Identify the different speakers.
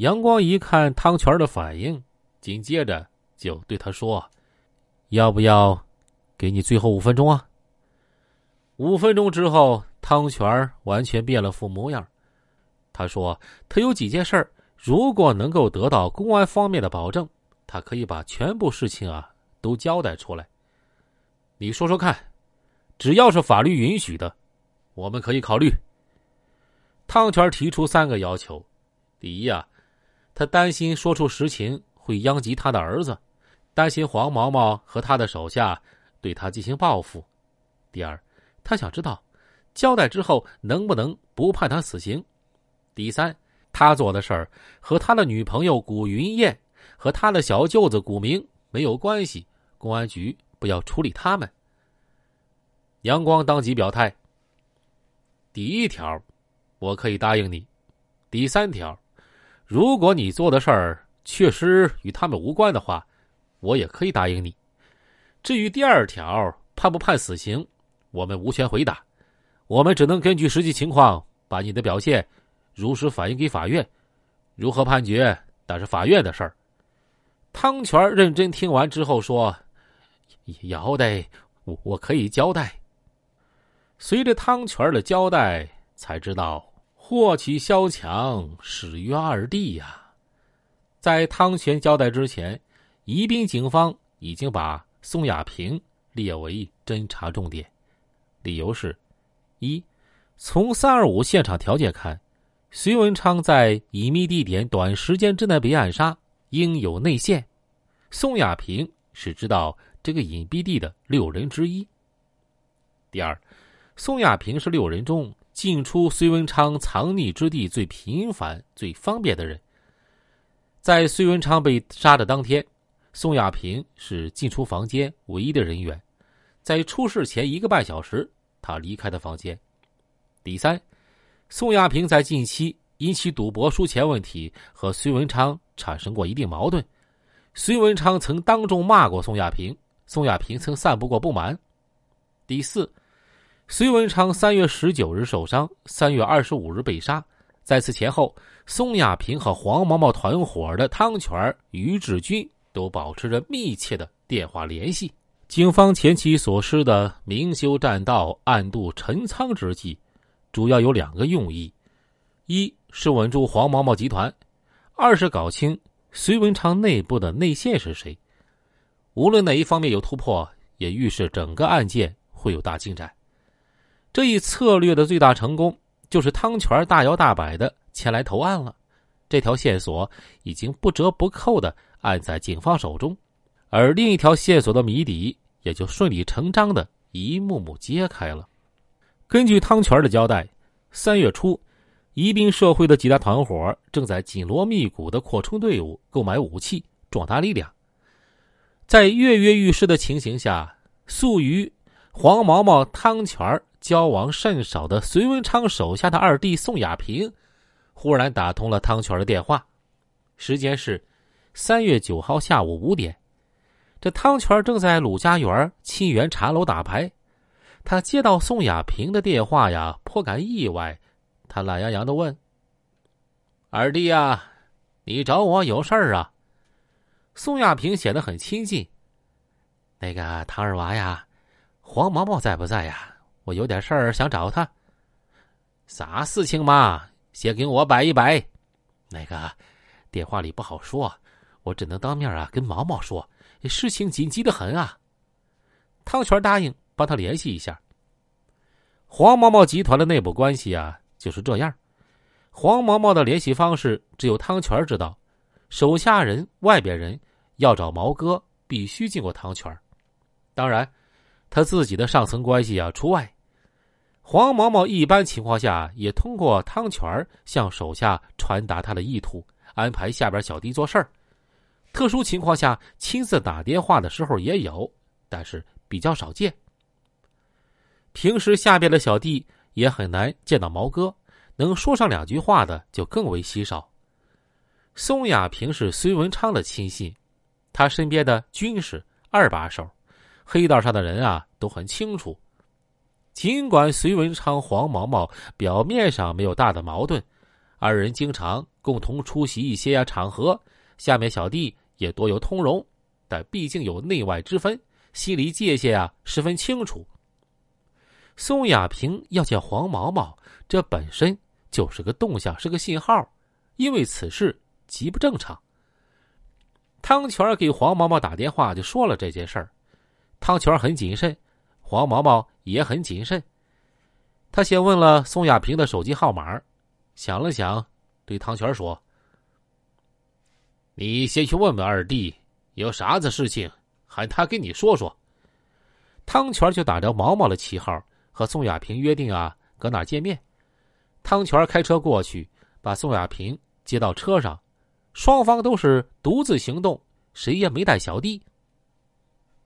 Speaker 1: 杨光一看汤泉的反应，紧接着就对他说：“要不要给你最后五分钟啊？”五分钟之后，汤泉完全变了副模样。他说：“他有几件事儿，如果能够得到公安方面的保证，他可以把全部事情啊都交代出来。你说说看，只要是法律允许的，我们可以考虑。”汤泉提出三个要求：第一啊。他担心说出实情会殃及他的儿子，担心黄毛毛和他的手下对他进行报复。第二，他想知道交代之后能不能不判他死刑。第三，他做的事儿和他的女朋友古云燕和他的小舅子古明没有关系，公安局不要处理他们。杨光当即表态：第一条，我可以答应你；第三条。如果你做的事儿确实与他们无关的话，我也可以答应你。至于第二条判不判死刑，我们无权回答，我们只能根据实际情况把你的表现如实反映给法院。如何判决，那是法院的事儿。汤泉认真听完之后说：“要得，我我可以交代。”随着汤泉的交代，才知道。祸起萧墙，始于二弟呀！在汤泉交代之前，宜宾警方已经把宋亚平列为侦查重点。理由是：一，从三二五现场条件看，徐文昌在隐秘地点短时间之内被暗杀，应有内线。宋亚平是知道这个隐蔽地的六人之一。第二，宋亚平是六人中。进出隋文昌藏匿之地最频繁、最方便的人，在隋文昌被杀的当天，宋亚平是进出房间唯一的人员。在出事前一个半小时，他离开的房间。第三，宋亚平在近期因其赌博输钱问题和隋文昌产生过一定矛盾，隋文昌曾当众骂过宋亚平，宋亚平曾散布过不满。第四。隋文昌三月十九日受伤，三月二十五日被杀。在此前后，宋亚平和黄毛毛团伙的汤泉、于志军都保持着密切的电话联系。警方前期所施的明修栈道、暗度陈仓之计，主要有两个用意：一是稳住黄毛毛集团；二是搞清隋文昌内部的内线是谁。无论哪一方面有突破，也预示整个案件会有大进展。这一策略的最大成功，就是汤泉大摇大摆的前来投案了。这条线索已经不折不扣的按在警方手中，而另一条线索的谜底也就顺理成章的一幕幕揭开了。根据汤泉的交代，三月初，宜宾社会的几大团伙正在紧锣密鼓的扩充队伍、购买武器、壮大力量。在跃跃欲试的情形下，素于黄毛毛、汤泉儿交往甚少的隋文昌手下的二弟宋亚平，忽然打通了汤泉的电话，时间是三月九号下午五点。这汤泉正在鲁家园沁园茶楼打牌，他接到宋亚平的电话呀，颇感意外。他懒洋洋的问：“二弟呀，你找我有事儿啊？”宋亚平显得很亲近。那个汤二娃呀，黄毛毛在不在呀？我有点事儿想找他，啥事情嘛？先跟我摆一摆。那个电话里不好说，我只能当面啊跟毛毛说。事情紧急的很啊。汤泉答应帮他联系一下。黄毛毛集团的内部关系啊就是这样，黄毛毛的联系方式只有汤泉知道，手下人、外边人要找毛哥，必须经过汤泉。当然。他自己的上层关系啊除外，黄毛毛一般情况下也通过汤泉向手下传达他的意图，安排下边小弟做事儿。特殊情况下亲自打电话的时候也有，但是比较少见。平时下边的小弟也很难见到毛哥，能说上两句话的就更为稀少。宋亚平是孙文昌的亲信，他身边的军事二把手。黑道上的人啊都很清楚，尽管隋文昌、黄毛毛表面上没有大的矛盾，二人经常共同出席一些呀场合，下面小弟也多有通融，但毕竟有内外之分，心理界限啊十分清楚。宋亚平要见黄毛毛，这本身就是个动向，是个信号，因为此事极不正常。汤泉给黄毛毛打电话就说了这件事儿，汤泉很谨慎，黄毛毛也很谨慎。他先问了宋亚平的手机号码，想了想，对汤泉说：“你先去问问二弟，有啥子事情，喊他跟你说说。”汤泉就打着毛毛的旗号。和宋亚平约定啊，搁哪见面？汤泉开车过去，把宋亚平接到车上，双方都是独自行动，谁也没带小弟。